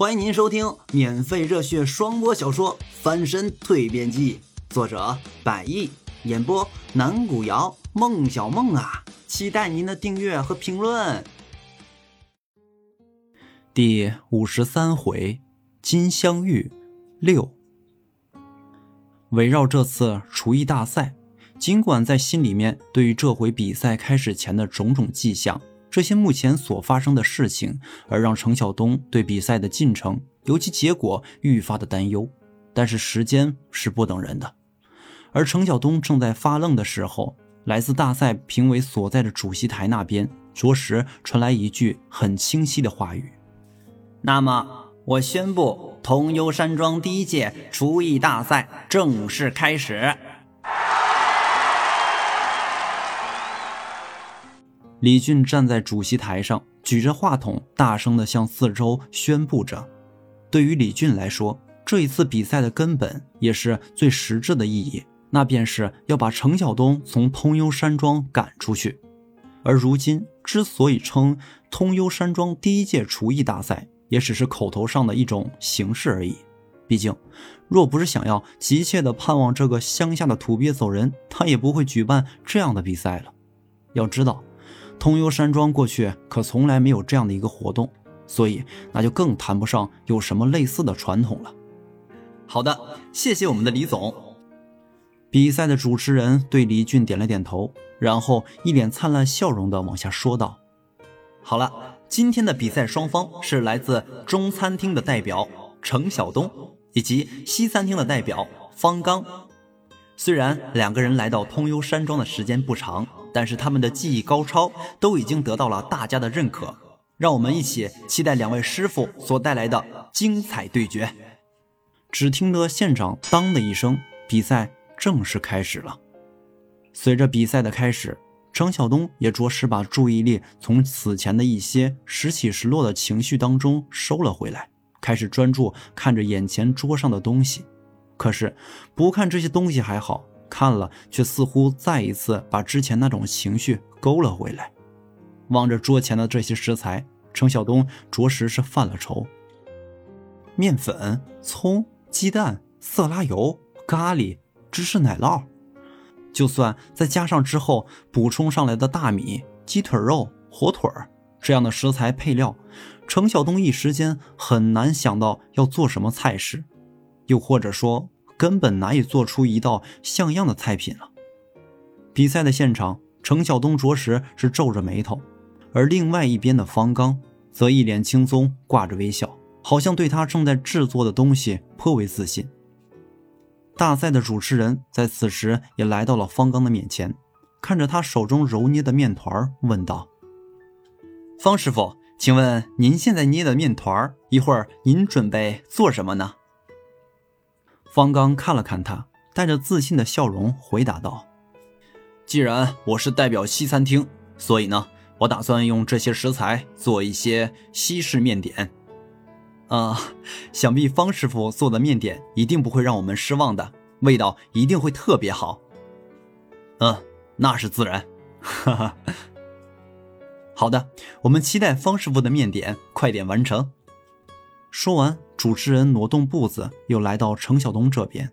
欢迎您收听免费热血双播小说《翻身蜕变记》，作者百亿，演播南古瑶、孟小梦啊，期待您的订阅和评论。第五十三回，金镶玉六。围绕这次厨艺大赛，尽管在心里面对于这回比赛开始前的种种迹象。这些目前所发生的事情，而让程晓东对比赛的进程尤其结果愈发的担忧。但是时间是不等人的，而程晓东正在发愣的时候，来自大赛评委所在的主席台那边，着实传来一句很清晰的话语：“那么，我宣布，通幽山庄第一届厨艺大赛正式开始。”李俊站在主席台上，举着话筒，大声地向四周宣布着。对于李俊来说，这一次比赛的根本也是最实质的意义，那便是要把程晓东从通幽山庄赶出去。而如今之所以称通幽山庄第一届厨艺大赛，也只是口头上的一种形式而已。毕竟，若不是想要急切地盼望这个乡下的土鳖走人，他也不会举办这样的比赛了。要知道。通幽山庄过去可从来没有这样的一个活动，所以那就更谈不上有什么类似的传统了。好的，谢谢我们的李总。比赛的主持人对李俊点了点头，然后一脸灿烂笑容的往下说道：“好了，今天的比赛双方是来自中餐厅的代表程晓东，以及西餐厅的代表方刚。虽然两个人来到通幽山庄的时间不长。”但是他们的技艺高超，都已经得到了大家的认可。让我们一起期待两位师傅所带来的精彩对决。只听得现场“当”的一声，比赛正式开始了。随着比赛的开始，程晓东也着实把注意力从此前的一些时起时落的情绪当中收了回来，开始专注看着眼前桌上的东西。可是，不看这些东西还好。看了，却似乎再一次把之前那种情绪勾了回来。望着桌前的这些食材，程晓东着实是犯了愁。面粉、葱、鸡蛋、色拉油、咖喱、芝士奶酪，就算再加上之后补充上来的大米、鸡腿肉、火腿这样的食材配料，程晓东一时间很难想到要做什么菜式，又或者说。根本难以做出一道像样的菜品了。比赛的现场，程晓东着实是皱着眉头，而另外一边的方刚则一脸轻松，挂着微笑，好像对他正在制作的东西颇为自信。大赛的主持人在此时也来到了方刚的面前，看着他手中揉捏的面团，问道：“方师傅，请问您现在捏的面团，一会儿您准备做什么呢？”方刚看了看他，带着自信的笑容回答道：“既然我是代表西餐厅，所以呢，我打算用这些食材做一些西式面点。啊，想必方师傅做的面点一定不会让我们失望的，味道一定会特别好。嗯，那是自然。哈哈。好的，我们期待方师傅的面点快点完成。”说完。主持人挪动步子，又来到程晓东这边。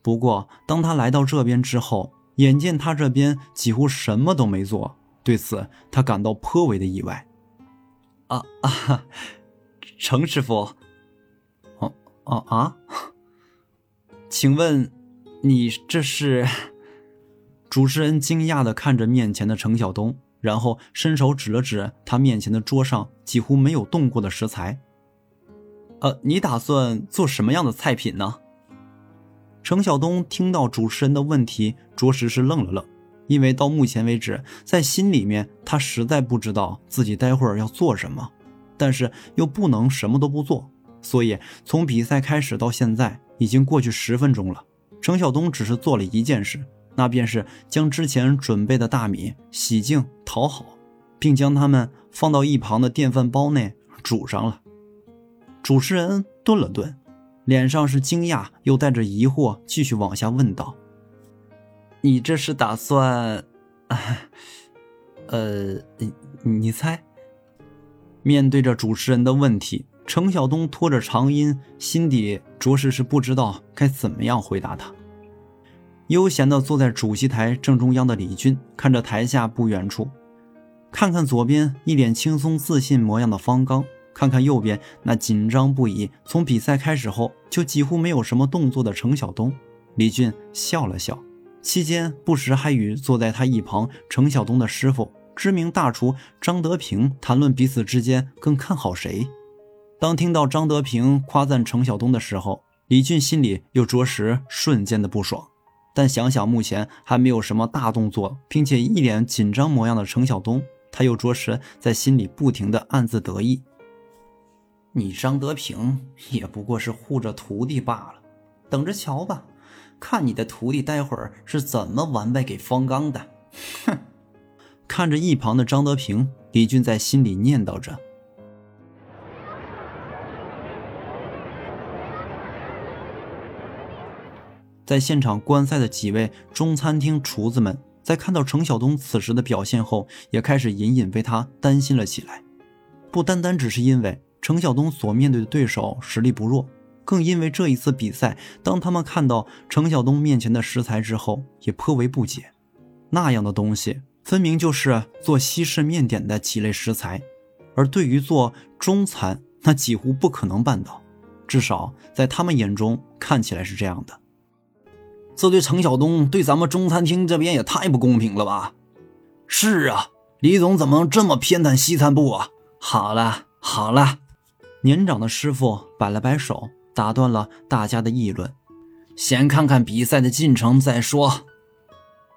不过，当他来到这边之后，眼见他这边几乎什么都没做，对此他感到颇为的意外。啊啊，程师傅，哦哦啊，请问你这是？主持人惊讶的看着面前的程晓东，然后伸手指了指他面前的桌上几乎没有动过的食材。呃，你打算做什么样的菜品呢？程晓东听到主持人的问题，着实是愣了愣，因为到目前为止，在心里面他实在不知道自己待会儿要做什么，但是又不能什么都不做，所以从比赛开始到现在已经过去十分钟了。程晓东只是做了一件事，那便是将之前准备的大米洗净、淘好，并将它们放到一旁的电饭煲内煮上了。主持人顿了顿，脸上是惊讶又带着疑惑，继续往下问道：“你这是打算……呃，你猜？”面对着主持人的问题，程晓东拖着长音，心底着实是不知道该怎么样回答他。悠闲地坐在主席台正中央的李军，看着台下不远处，看看左边一脸轻松自信模样的方刚，看看右边那紧张不已，从比赛开始后就几乎没有什么动作的程晓东，李俊笑了笑，期间不时还与坐在他一旁程晓东的师傅知名大厨张德平谈论彼此之间更看好谁。当听到张德平夸赞程晓东的时候，李俊心里又着实瞬间的不爽。但想想目前还没有什么大动作，并且一脸紧张模样的程晓东，他又着实在心里不停的暗自得意。你张德平也不过是护着徒弟罢了，等着瞧吧，看你的徒弟待会儿是怎么完败给方刚的。哼！看着一旁的张德平，李俊在心里念叨着。在现场观赛的几位中餐厅厨子们，在看到程晓东此时的表现后，也开始隐隐为他担心了起来。不单单只是因为程晓东所面对的对手实力不弱，更因为这一次比赛，当他们看到程晓东面前的食材之后，也颇为不解。那样的东西，分明就是做西式面点的几类食材，而对于做中餐，那几乎不可能办到。至少在他们眼中，看起来是这样的。这对程晓东对咱们中餐厅这边也太不公平了吧？是啊，李总怎么能这么偏袒西餐部啊？好了好了，年长的师傅摆了摆手，打断了大家的议论。先看看比赛的进程再说。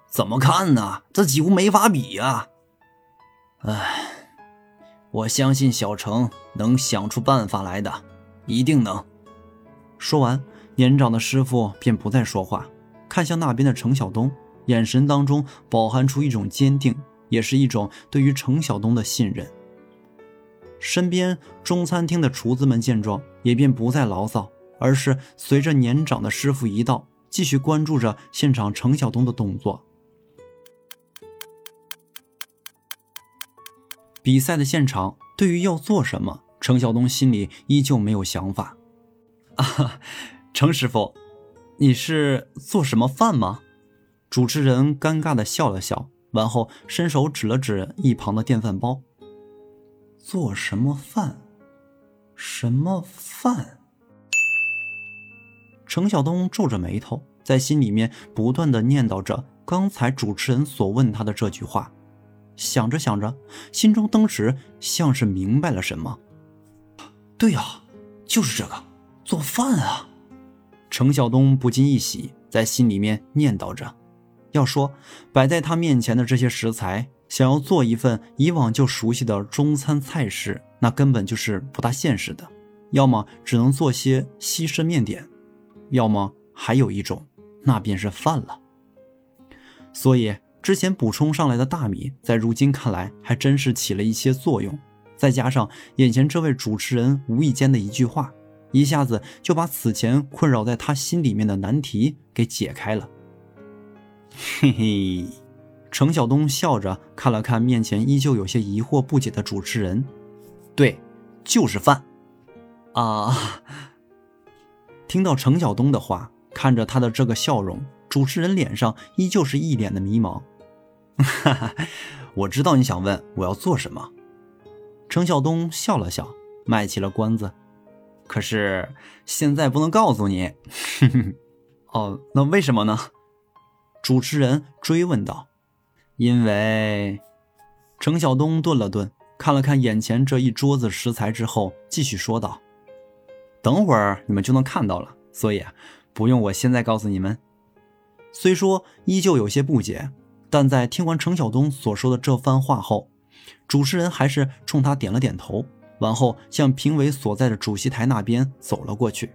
怎么看呢？这几乎没法比呀！哎，我相信小程能想出办法来的，一定能。说完，年长的师傅便不再说话。看向那边的程晓东，眼神当中饱含出一种坚定，也是一种对于程晓东的信任。身边中餐厅的厨子们见状，也便不再牢骚，而是随着年长的师傅一道，继续关注着现场程晓东的动作。比赛的现场，对于要做什么，程晓东心里依旧没有想法。啊，程师傅。你是做什么饭吗？主持人尴尬的笑了笑，完后伸手指了指一旁的电饭煲。做什么饭？什么饭？程晓东皱着眉头，在心里面不断的念叨着刚才主持人所问他的这句话，想着想着，心中登时像是明白了什么。对呀，就是这个，做饭啊。程晓东不禁一喜，在心里面念叨着：“要说摆在他面前的这些食材，想要做一份以往就熟悉的中餐菜式，那根本就是不大现实的。要么只能做些西式面点，要么还有一种，那便是饭了。所以之前补充上来的大米，在如今看来还真是起了一些作用。再加上眼前这位主持人无意间的一句话。”一下子就把此前困扰在他心里面的难题给解开了。嘿嘿，程晓东笑着看了看面前依旧有些疑惑不解的主持人，对，就是饭。啊！听到程晓东的话，看着他的这个笑容，主持人脸上依旧是一脸的迷茫。哈哈，我知道你想问我要做什么。程晓东笑了笑，卖起了关子。可是现在不能告诉你，哦，那为什么呢？主持人追问道。因为程晓东顿了顿，看了看眼前这一桌子食材之后，继续说道：“等会儿你们就能看到了，所以不用我现在告诉你们。”虽说依旧有些不解，但在听完程晓东所说的这番话后，主持人还是冲他点了点头。完后，向评委所在的主席台那边走了过去。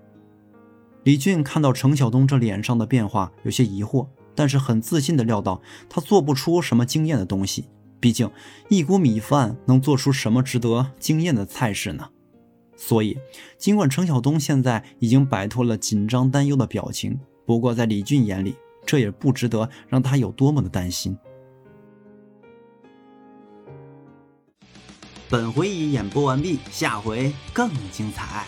李俊看到程晓东这脸上的变化，有些疑惑，但是很自信的料到他做不出什么惊艳的东西。毕竟一锅米饭能做出什么值得惊艳的菜式呢？所以，尽管程晓东现在已经摆脱了紧张担忧的表情，不过在李俊眼里，这也不值得让他有多么的担心。本回已演播完毕，下回更精彩。